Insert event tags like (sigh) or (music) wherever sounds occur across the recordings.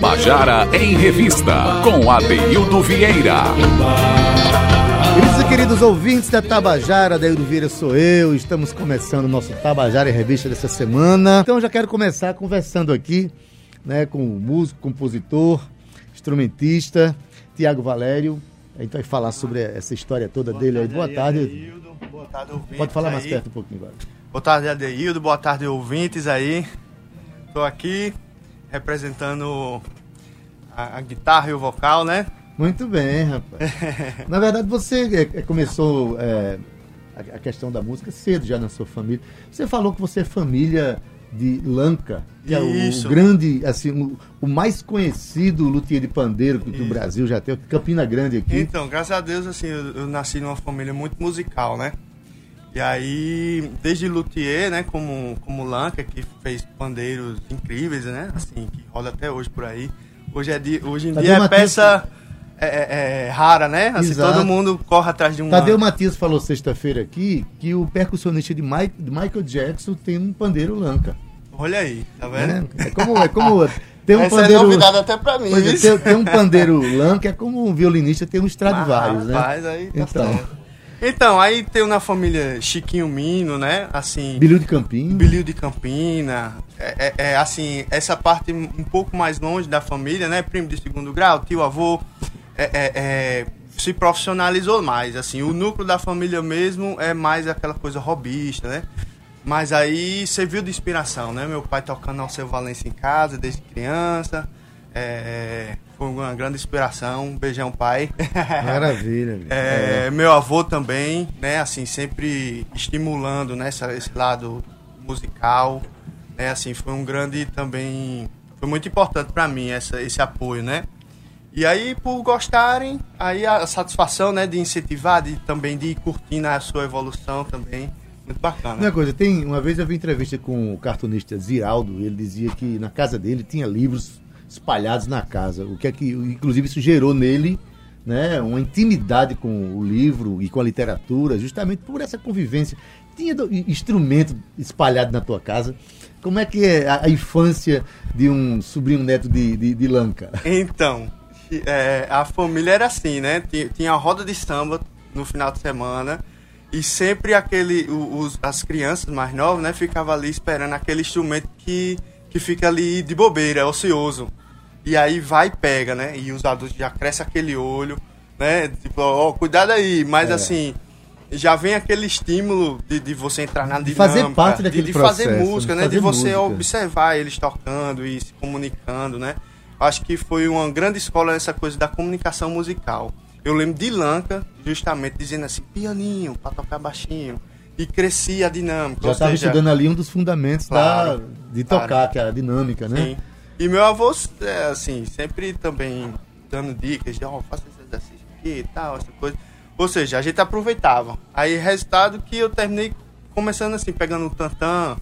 Tabajara em Revista, com Adeildo Vieira. Queridos e queridos ouvintes da Tabajara, Adeildo Vieira sou eu, estamos começando o nosso Tabajara em Revista dessa semana. Então já quero começar conversando aqui né, com o músico, compositor, instrumentista, Tiago Valério. A gente vai falar sobre essa história toda Boa dele aí. tarde, Boa tarde. Adeildo. Boa tarde, ouvintes Pode falar mais aí. perto um pouquinho agora. Boa tarde, Adeildo. Boa tarde, ouvintes aí. Tô aqui representando a, a guitarra e o vocal, né? Muito bem, rapaz. (laughs) Na verdade, você é, é, começou é, a, questão da música cedo já na sua família. Você falou que você é família de Lanca, que é o, Isso. grande, assim, o, o mais conhecido luthier de pandeiro que, o Isso. Brasil já tem, Campina Grande aqui. Então, graças a Deus, assim, eu, eu nasci numa família muito musical, né? E aí, desde luthier, né, como, como Lanca, que fez pandeiros incríveis, né? Assim, que roda até hoje por aí. Hoje, é de, hoje em Tadeu dia é Matias- peça é, é, é rara, né? Assim, Exato. todo mundo corre atrás de um... Tadeu Matias falou sexta-feira aqui que o percussionista de, Mike- de Michael Jackson tem um pandeiro Lanca. Olha aí, tá né? vendo? É como, é como ter um Essa pandeiro... é novidade até pra mim. É, ter, ter um pandeiro Lanca é como um violinista ter um Stradivarius, né? Rapaz, aí tá Então. certo. Então, aí tem na família Chiquinho Mino, né? Assim, Bilhão de Campinho. Bilhio de Campina. É, é- é, assim, essa parte um pouco mais longe da família, né? Primo de segundo grau, tio, avô. é- é- é, se profissionalizou mais, assim. O núcleo da família mesmo é mais aquela coisa robista, né? Mas aí serviu de inspiração, né? Meu pai tocando Alceu Valença em casa desde criança. É, foi uma grande inspiração. Um beijão, pai. Maravilha. (laughs) velho. É, Meu avô também, né, assim, sempre estimulando, né, esse lado musical, né, assim, foi um grande também, foi muito importante para mim essa, esse apoio, né. E aí, por gostarem, aí a satisfação, né, de incentivar, de também de ir curtindo a sua evolução também, muito bacana. Uma coisa, tem, uma vez eu vi entrevista com o cartunista Ziraldo, ele dizia que na casa dele tinha livros espalhados na casa, o que é que, inclusive, isso gerou nele, né, uma intimidade com o livro e com a literatura, justamente por essa convivência. Tinha instrumento espalhado na tua casa. Como é que é a, a infância de um sobrinho neto de, de, de Lanca? Então, é, a família era assim, né? Tinha, tinha a roda de samba no final de semana e sempre aquele, os, as crianças mais novas, né, ficavam ali esperando aquele instrumento que, que fica ali de bobeira, ocioso. E aí vai e pega, né? E os adultos já crescem aquele olho, né? Tipo, ó, cuidado aí. Mas É. assim, já vem aquele estímulo de, de você entrar na De dinâmica. fazer parte daquele de, de fazer processo, música, de né? fazer de você música. observar eles tocando e se comunicando, né? Acho que foi uma grande escola essa coisa da comunicação musical. Eu lembro de Lanca, justamente dizendo assim, pianinho, pra tocar baixinho. E crescia a dinâmica. Já estava estudando ali um dos fundamentos Claro, da, de tocar, claro. que era a dinâmica, né? Sim. E meu avô, é, assim, sempre também dando dicas de, ó, faça esse exercício aqui e tal, essa coisa. Ou seja, a gente aproveitava. Aí, resultado que eu terminei começando assim, pegando um tantã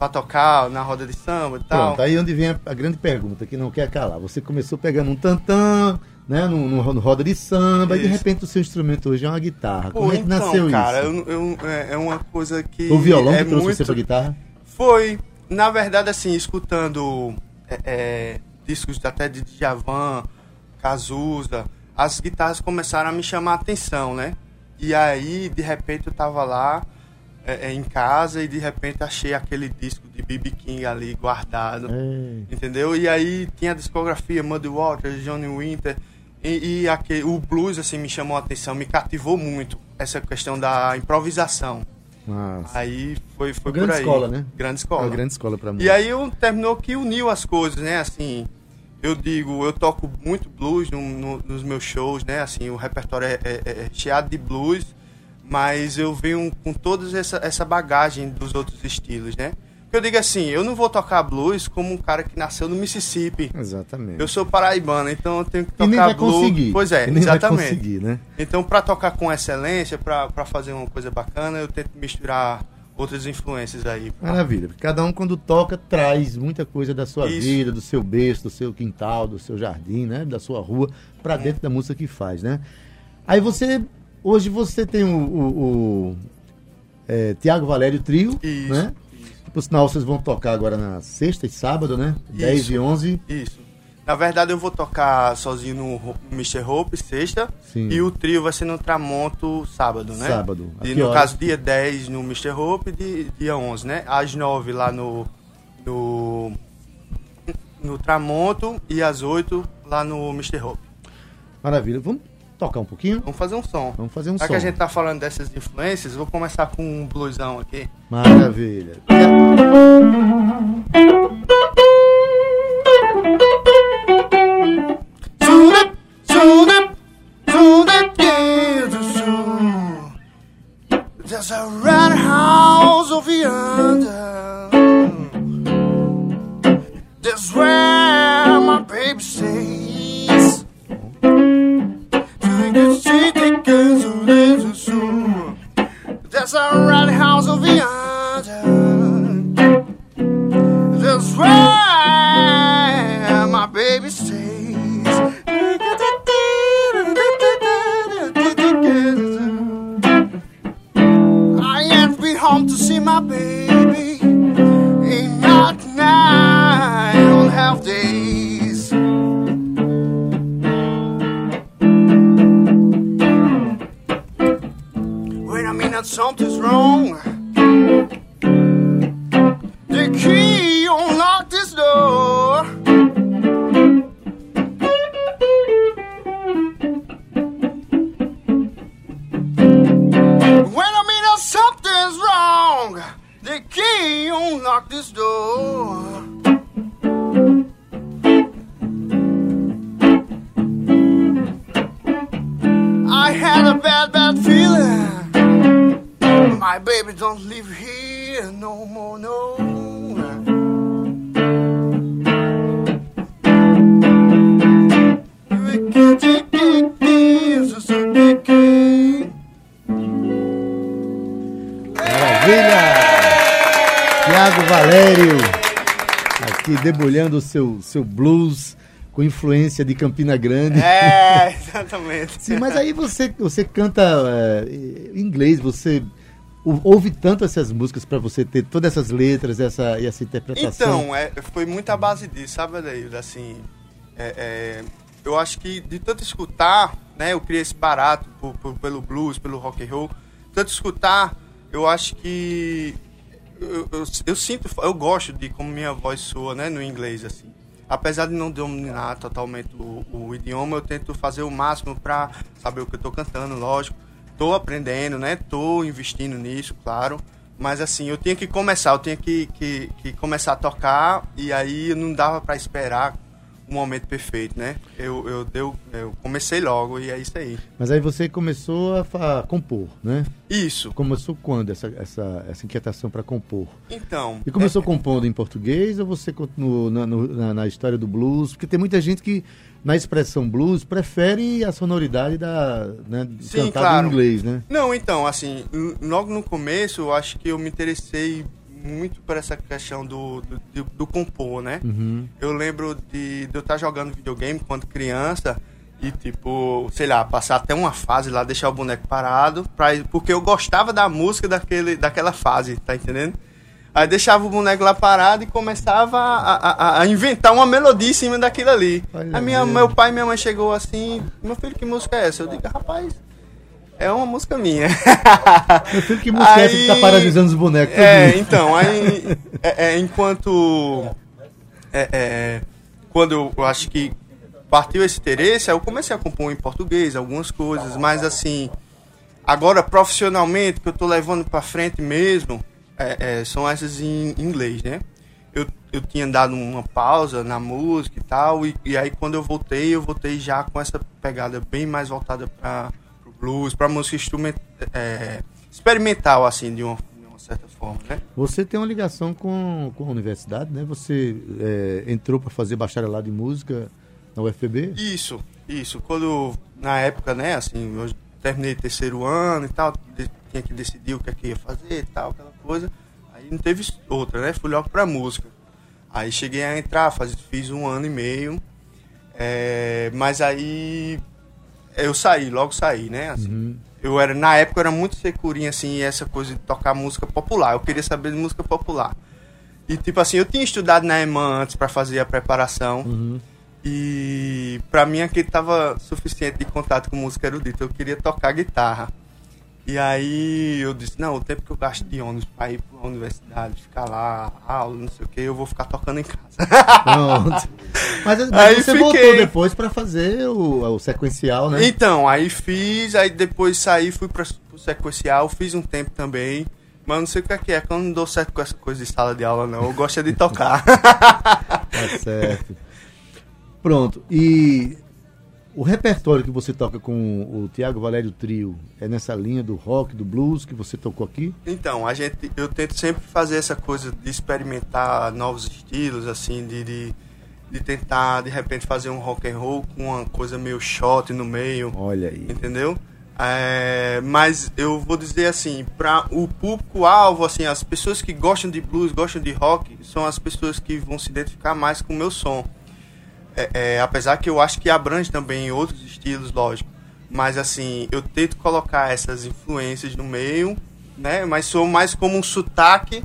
pra tocar na roda de samba e tal. Pronto, aí onde vem a, a grande pergunta, que não quer calar. Você começou pegando um tantã, né, no, no- no roda de samba, e de Isso. repente o seu instrumento hoje é uma guitarra. Pô, Como é que então, nasceu cara, isso? eu- eu- é, é uma coisa que. O violão é que trouxe muito... você pra guitarra? Foi, na verdade, assim, escutando é, é, discos até de Djavan, Cazuza, as guitarras começaram a me chamar a atenção, né? E aí, de repente, eu tava lá é, é, em casa e de repente achei aquele disco de B.B. King ali guardado. É. Entendeu? E aí tinha a discografia Muddy Waters, Johnny Winter. E, e aquele, o blues assim me chamou a atenção, me cativou muito essa questão da improvisação. Nossa. Aí foi, foi grande por aí. escola, né? Grande É escola. uma grande escola pra mim. E aí eu, terminou que uniu as coisas, né? Assim, eu digo, eu toco muito blues no- no- nos meus shows, né? Assim, o repertório é, é, é recheado de blues, mas eu venho com toda essa, essa bagagem dos outros estilos, né? Eu digo assim, eu não vou tocar blues como um cara que nasceu no Mississippi. Exatamente. Eu sou paraibano, então eu tenho que e tocar nem vai blues. conseguir. Pois é, E nem exatamente. vai conseguir, né? Então, para tocar com excelência, para fazer uma coisa bacana, eu tento misturar outras influências aí. Maravilha. Cada um quando toca traz muita coisa da sua Isso. vida, do seu berço, do seu quintal, do seu jardim, né? Da sua rua, pra dentro da música que faz, né? Aí você, hoje você tem o, o, o, é, Tiago Valério Trio, Isso, né? Por sinal, vocês vão tocar agora na sexta e sábado, né? 10 Isso. e 11. Isso. Na verdade, eu vou tocar sozinho no Mr. Hope sexta. Sim. E o trio vai ser no Tramonto sábado, né? Sábado. A E no horas? caso, dia 10 no Mr. Hope e di- dia 11, né? Às 9 lá no. No. No Tramonto e às 8 lá no Mr. Hope. Maravilha. Vamos tocar um pouquinho? Vamos fazer um som. Vamos fazer um Já som. que a gente tá falando dessas influências, vou começar com um bluesão aqui. Maravilha. Debulhando o seu, seu blues com influência de Campina Grande. É, (laughs) exatamente. Sim, mas aí você, você canta é, em inglês, você ou- ouve tanto essas músicas para você ter todas essas letras essa, e essa interpretação. Então, é, foi muita base disso, sabe, Adair? Assim, é, é, eu acho que de tanto escutar, né, eu criei esse barato por- por- pelo blues, pelo rock and roll, tanto escutar, eu acho que eu, eu, sinto, eu gosto de como minha voz soa, né, no inglês, assim. Apesar de não dominar totalmente o, o idioma, eu tento fazer o máximo pra saber o que eu tô cantando, lógico. Tô aprendendo, né? Tô investindo nisso, claro. Mas assim, eu tinha que começar, eu tinha que, que, que começar a tocar e aí não dava pra esperar o momento perfeito, né? Eu, eu, deu, eu comecei logo e é isso aí. Mas aí você começou a, a compor, né? Isso. Começou quando essa, essa, essa inquietação para compor? Então. E começou é- compondo em português ou você continuou na, no- na, na história do blues? Porque tem muita gente que, na expressão blues, prefere a sonoridade da, né, Sim, cantada claro. em inglês, né? Não, então, assim, logo no começo eu acho que eu me interessei muito por essa questão do, do, do- do compor, né? Uhum. Eu lembro de, de eu estar jogando videogame quando criança e, tipo, sei lá, passar até uma fase lá, deixar o boneco parado, pra, porque eu gostava da música daquele, daquela fase, tá entendendo? Aí deixava o boneco lá parado e começava a, a- a inventar uma melodia em cima daquilo ali. Olha Aí minha, meu pai e minha mãe chegou assim, meu filho, que música é essa? Eu digo, rapaz, é uma música minha. (laughs) Meu filho, que música é essa que tá Aí- paralisando os bonecos? É, então, aí é, é, enquanto é, é, quando eu, eu acho que partiu esse interesse, aí eu comecei a compor em português algumas coisas, mas assim, agora profissionalmente que eu tô levando pra frente mesmo, é, é, são essas em inglês, né? Eu, eu tinha dado uma pausa na música e tal, e, e aí quando eu voltei, eu voltei já com essa pegada bem mais voltada para blues, pra música instrument, é, experimental, assim, de uma, de uma certa forma, né? Você tem uma ligação com, com a universidade, né? Você é, entrou para fazer bacharelado em música na UFPB? Isso, isso. Quando, na época, né, assim, eu terminei terceiro ano e tal, tinha que decidir o que é que ia fazer e tal, aquela coisa. Aí não teve outra, né? Fui logo pra música. Aí cheguei a entrar, faz, fiz um ano e meio. é, mas aí eu saí, logo saí, né? Assim, Uhum. Eu era, na época eu era muito securinho, assim, essa coisa de tocar música popular. Eu queria saber de música popular. E tipo assim, eu tinha estudado na EMAN antes pra fazer a preparação. Uhum. E pra mim aquele tava suficiente de contato com música erudita. Eu queria tocar guitarra. E aí eu disse, não, o tempo que eu gasto de ônibus pra ir pra universidade, ficar lá, aula, não sei o que, eu vou ficar tocando em casa. Pronto. Mas, mas Aí você fiquei. voltou depois pra fazer o, o sequencial, né? Então, aí fiz, aí depois saí, fui pra, pro sequencial, fiz um tempo também. Mas não sei o que é que é, que eu não dou certo com essa coisa de sala de aula, não. Eu gosto é de tocar. (laughs) Tá certo. Pronto. E o repertório que você toca com o Tiago Valério Trio é nessa linha do rock, do blues que você tocou aqui? Então, a gente, eu tento sempre fazer essa coisa de experimentar novos estilos, assim, de, de, de tentar, de repente, fazer um rock and roll com uma coisa meio shot no meio, Olha aí. entendeu? É, mas eu vou dizer assim, para o público-alvo, assim, as pessoas que gostam de blues, gostam de rock, são as pessoas que vão se identificar mais com o meu som. É, é, apesar que eu acho que abrange também outros estilos, lógico. Mas assim, eu tento colocar essas influências no meio, né? Mas sou mais como um sotaque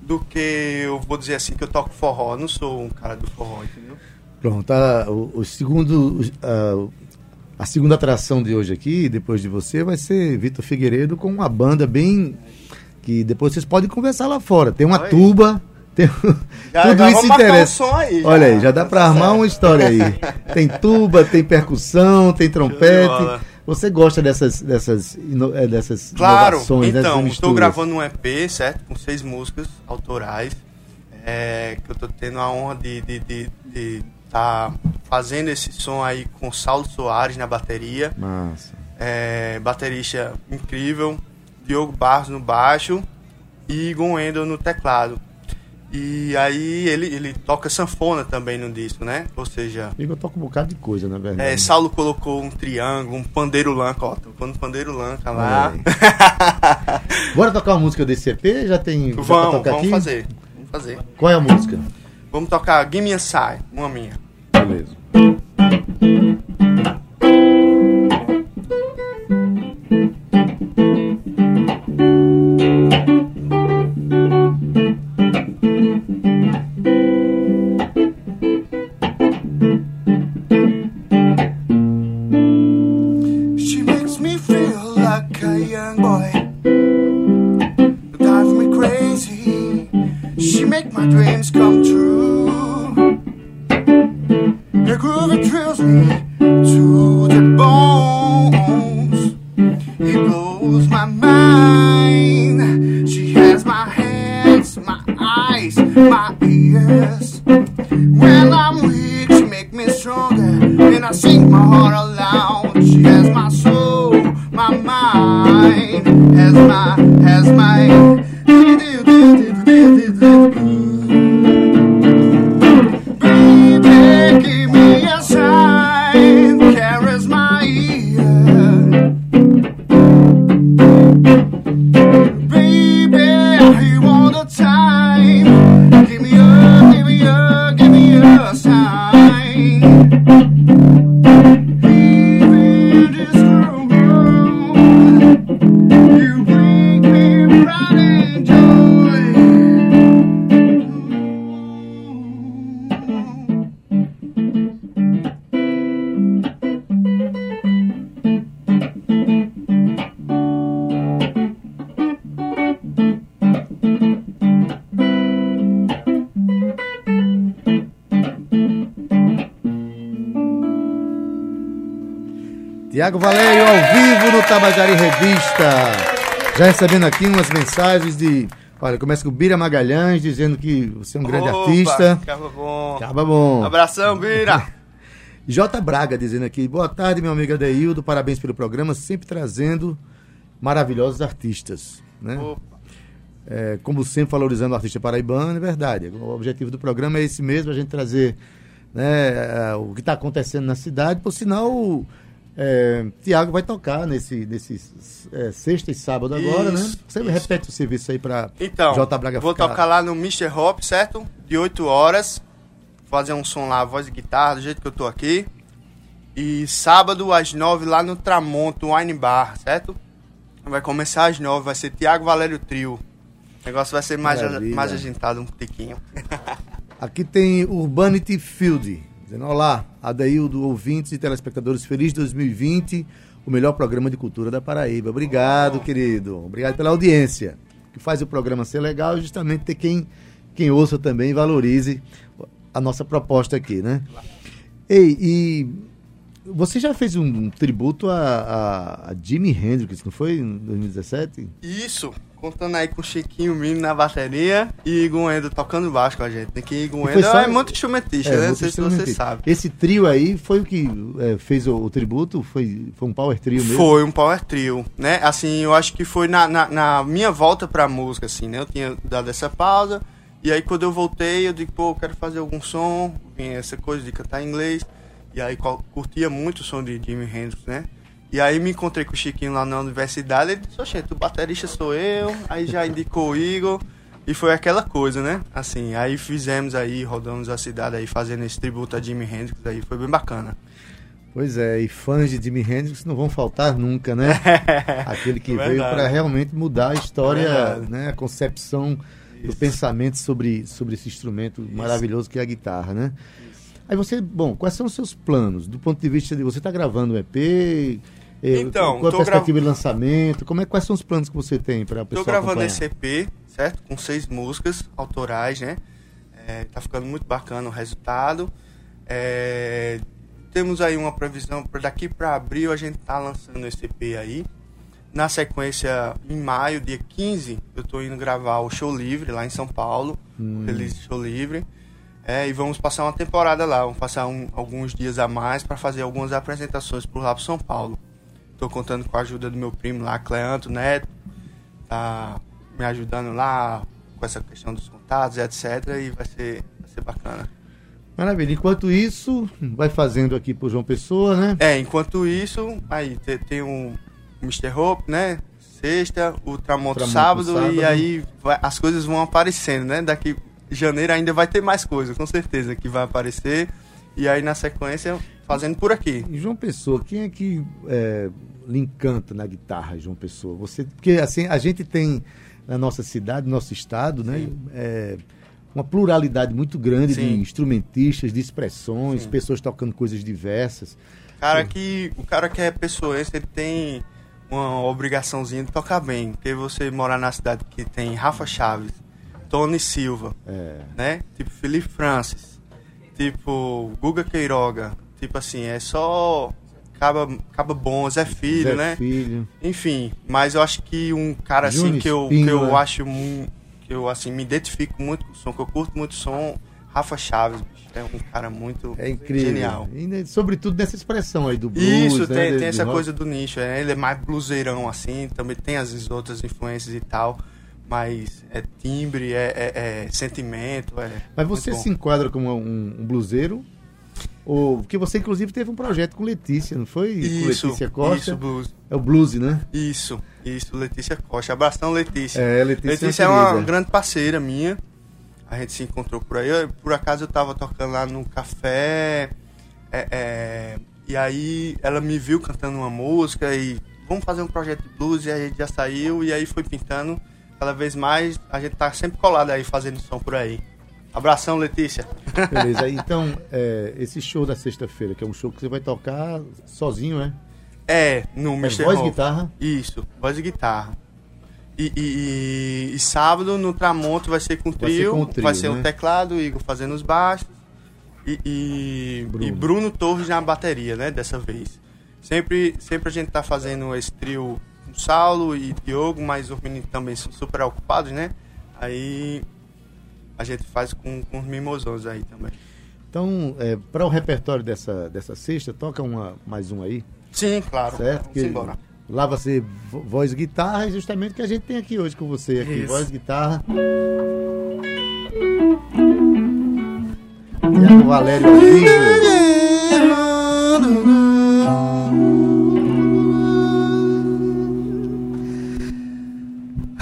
do que eu vou dizer assim que eu toco forró. Eu não sou um cara do forró, entendeu? Pronto. a- o, o segundo, a, a segunda atração de hoje aqui, depois de você, vai ser Vitor Figueiredo com uma banda bem. que depois vocês podem conversar lá fora. Tem uma Oi. tuba. Tem, Já- tudo já isso um interessa. som aí, já. Olha aí, já dá pra Tá armar uma história aí. (laughs) Tem tuba, tem percussão, tem trompete. Você gosta dessas, dessas, eh, dessas Claro, inovações, dessas então, estou gravando um EP, certo? Com seis músicas autorais. é, que eu tô tendo a honra de estar de, de, tá fazendo esse som aí com Saulo Soares na bateria. Massa. é, baterista incrível, Diogo Barros no baixo e Igor Wendel no teclado. E aí ele, ele toca sanfona também no disco, né? Ou seja, Igor toca um bocado de coisa, na verdade. é, Saulo colocou um triângulo, um pandeiro lanca, ó, tocando pandeiro lanca lá. Aí. (laughs) Bora tocar uma música desse EP? Já tem. já vamos, tocar vamos aqui? fazer. Vamos fazer. Qual é a música? Vamos tocar Give Me a Sigh, uma minha. Beleza. Tiago Valério ao vivo no Tabajari Revista. Já recebendo aqui umas mensagens de. Olha, começa com o Bira Magalhães dizendo que você é um grande Opa, artista. Acaba bom. Acaba bom. Abração, Bira. (laughs) J. Braga dizendo aqui, boa tarde, meu amigo Adeildo, parabéns pelo programa, sempre trazendo maravilhosos artistas. Né? Opa. É, como sempre, valorizando o artista paraibano, é verdade. O objetivo do programa é esse mesmo, a gente trazer né, é, o que está acontecendo na cidade. Por sinal, é, Tiago vai tocar nesse, nesse é, sexta e sábado agora, né? Isso, Você isso. repete o serviço aí para Então, J. Braga vou ficar- tocar lá no Mr. Hop, certo? De 8 horas. Fazer um som lá, voz e guitarra, do jeito que eu tô aqui. E sábado às 9 lá no Tramonto Wine Bar, certo? Vai começar às 9, vai ser Tiago Valério Trio. O negócio vai ser mais, Maravilha. mais agitado um tiquinho. (laughs) Aqui tem Urbanity Field. Dizendo, olá, Adaildo, ouvintes e telespectadores, feliz 2020, o melhor programa de cultura da Paraíba. Obrigado, querido. Obrigado pela audiência. Que faz o programa ser legal é justamente ter quem, quem ouça também e valorize a nossa proposta aqui, né? Ei, e você já fez um, tributo a, a, a Jimi Hendrix, não foi? Em 2017? Isso, contando aí com o Chiquinho Mino na bateria e Igor Endo tocando baixo com a gente. Que Igor Endo só... é muito instrumentista, é, né? Não sei se você sabe. Esse trio aí foi o que é, fez o, o, tributo? Foi, foi um power trio mesmo? Foi um power trio, né? Assim, eu acho que foi na, na, na minha volta pra música, assim, né? Eu tinha dado essa pausa e aí quando eu voltei, eu digo, pô, eu quero fazer algum som, vinha essa coisa de cantar em inglês. E aí curtia muito o som de Jimi Hendrix, né? E aí me encontrei com o Chiquinho lá na universidade, ele disse, oxe, o baterista sou eu, aí já indicou o Igor, e foi aquela coisa, né? Assim, aí fizemos aí, rodamos a cidade aí, fazendo esse tributo a Jimi Hendrix aí, foi bem bacana. Pois é, e fãs de Jimi Hendrix não vão faltar nunca, né? (laughs) Aquele que veio para realmente mudar a história, né? A concepção Isso. do pensamento sobre, sobre esse instrumento Isso. maravilhoso que é a guitarra, né? Aí você, bom, quais são os seus planos? Do ponto de vista de você está gravando um EP? Eh, então, qual a perspectiva grav... de lançamento? Como é, quais são os planos que você tem para a pessoa Estou gravando esse EP, certo? Com seis músicas autorais, né? É, tá ficando muito bacana o resultado. É, temos aí uma previsão para daqui para abril a gente tá lançando esse EP aí. Na sequência, em maio, dia 15, eu estou indo gravar o Show Livre lá em São Paulo. Hum. Release Show Livre. É, e vamos passar uma temporada lá, vamos passar um, alguns dias a mais para fazer algumas apresentações por lá para São Paulo. Estou contando com a ajuda do meu primo lá, Cleanto Neto, tá me ajudando lá com essa questão dos contatos, etc. E vai ser, vai ser bacana. Maravilha. Enquanto isso, vai fazendo aqui pro João Pessoa, né? É, enquanto isso, aí tem, tem um Mr. Hope, né? Sexta, o Tramonto, sábado, sábado, e aí vai, as coisas vão aparecendo, né? Daqui janeiro ainda vai ter mais coisa, com certeza, que vai aparecer. E aí na sequência, fazendo por aqui. E João Pessoa, quem é que é, lhe encanta na guitarra, João Pessoa? Você, porque assim, a gente tem na nossa cidade, no nosso estado, né? É, uma pluralidade muito grande Sim. de instrumentistas, de expressões, Sim. pessoas tocando coisas diversas. Cara que o cara que é pessoense, ele tem uma obrigaçãozinha de tocar bem, porque você morar na cidade que tem Rafa Chaves, Tony Silva, é. né? Tipo Felipe Francis, tipo Guga Queiroga, tipo assim, é só acaba, acaba bom, Zé Filho, Zé né? Filho. Enfim, mas eu acho que um cara assim que eu, que eu né? acho que eu assim me identifico muito com o som, que eu curto muito o som, Rafa Chaves, bicho, é um cara muito é incrível. genial. E, né, sobretudo nessa expressão aí do blues, Isso, né? tem, tem essa coisa do nicho, né? ele é mais bluseirão assim, também tem as outras influências e tal mas é timbre, é, é, é sentimento. É mas você se enquadra como um, um bluseiro? Ou, porque você, inclusive, teve um projeto com Letícia, não foi? Isso, com Letícia Costa. Isso, blues. É o blues, né? Isso, isso, Letícia Costa. Abração, Letícia. É, Letícia, Letícia é uma grande parceira minha. A gente se encontrou por aí. Eu, por acaso eu tava tocando lá no café. É, é, e aí ela me viu cantando uma música e vamos fazer um projeto de blues e a gente já saiu e aí foi pintando cada vez mais a gente tá sempre colado aí fazendo som por aí. Abração, Letícia. Beleza. (laughs) Então, é, esse show da sexta-feira, que é um show que você vai tocar sozinho, né? É, no é Mr. Voz e guitarra? Isso, voz e guitarra. E, e, e, e, sábado no Tramonto vai ser com trio. Vai ser, o trio, vai ser né? o teclado, Igor fazendo os baixos. E, e, Bruno. e Bruno Torres na bateria, né? Dessa vez. Sempre, sempre a gente tá fazendo esse trio Saulo e Diogo, mas os meninos também são super ocupados, né? Aí a gente faz com, com os mimosões aí também. Então, é, para o repertório dessa, dessa sexta, toca uma, mais um aí? Sim, claro. Certo? Vamos embora. Lá vai ser voz e guitarra, e justamente o que a gente tem aqui hoje com você aqui. Isso. Voz e guitarra. E é o Valério ao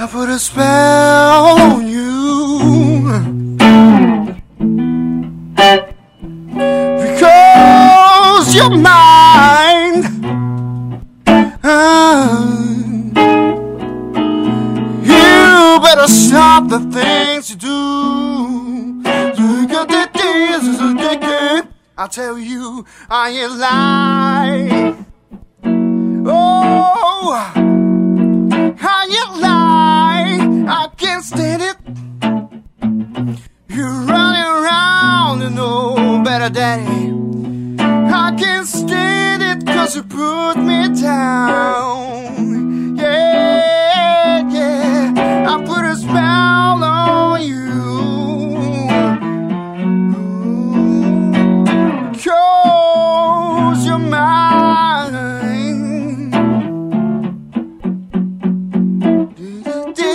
I put a spell on you because you're mine. you better stop the things you do. You got the things I tell you, I ain't lying. Oh, I you lying. I can't stand it. You're running around and know better, daddy. I can't stand it cause you put me down. Yeah, yeah. I put a spell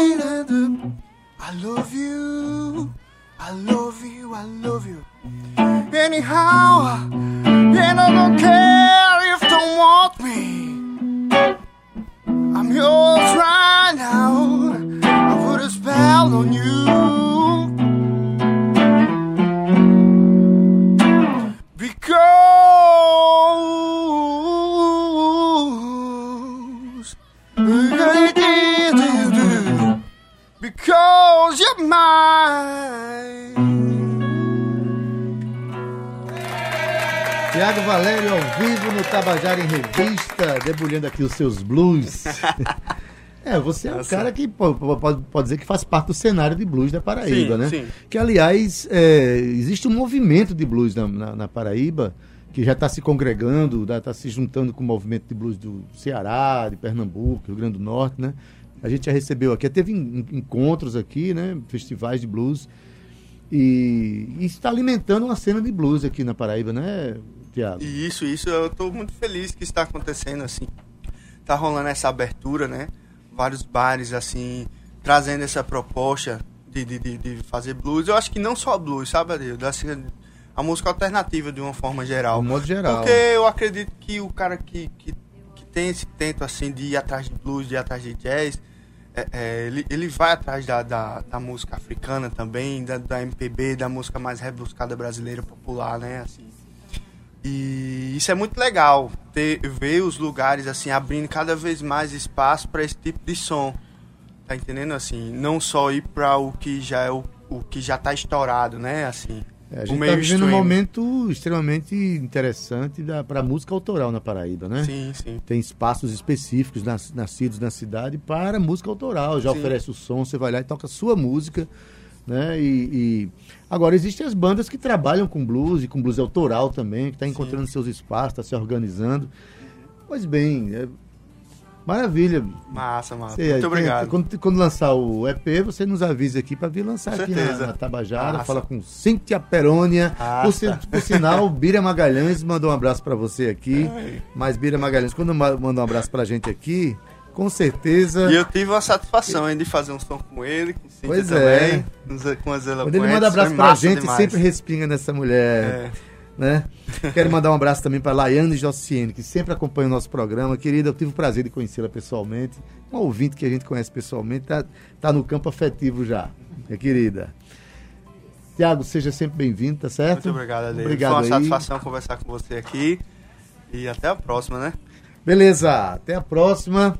I love you. I love you. I love you. Anyhow, and I don't care if don't want me. I'm yours right now. I put a spell on you. Mine. Tiago Valério ao vivo no Tabajara em Revista, debulhando aqui os seus blues. (laughs) é, você é um cara que pode, pode dizer que faz parte do cenário de blues da Paraíba, Sim, né? sim. Que, aliás, é, existe um movimento de blues na, na- na Paraíba que já está se congregando, está se juntando com o movimento de blues do Ceará, de Pernambuco, Rio Grande do Norte, né? A gente já recebeu aqui, teve en- encontros aqui, né? Festivais de blues. E, e está alimentando uma cena de blues aqui na Paraíba, né, Tiago? Isso, isso, eu tô muito feliz que está acontecendo assim. Tá rolando essa abertura, né? Vários bares, assim, trazendo essa proposta de, de, de, de fazer blues. Eu acho que não só blues, sabe, Adil? Assim, a música alternativa de uma forma geral. De um modo geral. Porque eu acredito que o cara que, que, que tem esse tento, assim, de ir atrás de blues, de ir atrás de jazz, é, é, ele, ele vai atrás da, da, da música africana também, da, da MPB, da música mais rebuscada brasileira popular, né? Assim. E isso é muito legal, ter, ver os lugares assim abrindo cada vez mais espaço para esse tipo de som. Tá entendendo assim? Não só ir para o que já é o, o que já tá estourado, né? Assim. É, a gente está vivendo um momento extremamente interessante para a música autoral na Paraíba, né? Sim, sim. Tem espaços específicos nas- nascidos na cidade para música autoral. Já Sim. oferece o som, você vai lá e toca a sua música. Né? E, e- agora existem as bandas que trabalham com blues e com blues autoral também, que está encontrando seus espaços, está se organizando. Pois bem, é maravilha. Massa, massa. Você, muito tem- obrigado. Quando, quando lançar o EP, você nos avisa aqui para vir lançar Com aqui na, na Tabajara, Massa. fala com Cíntia Perônia. Ah, Por, tá. por sinal, Bira Magalhães mandou um abraço para você aqui. Ai. Mas Bira Magalhães, quando ma- mandou um abraço pra gente aqui, com certeza. E eu tive a satisfação de fazer um som com ele, com Cíntia Pois também, nos- com a Zela Quando ele manda abraço pra gente, demais. sempre respinga nessa mulher. É. né? Quero mandar um abraço também para Laiane Jociene, que sempre acompanha o nosso programa. Querida, eu tive o prazer de conhecê-la pessoalmente. Um ouvinte que a gente conhece pessoalmente, tá, tá no campo afetivo já, minha querida. Tiago, seja sempre bem-vindo, tá certo? Muito obrigado, Adel. Obrigado Foi uma aí. satisfação conversar com você aqui. E até a próxima, né? Beleza, até a próxima.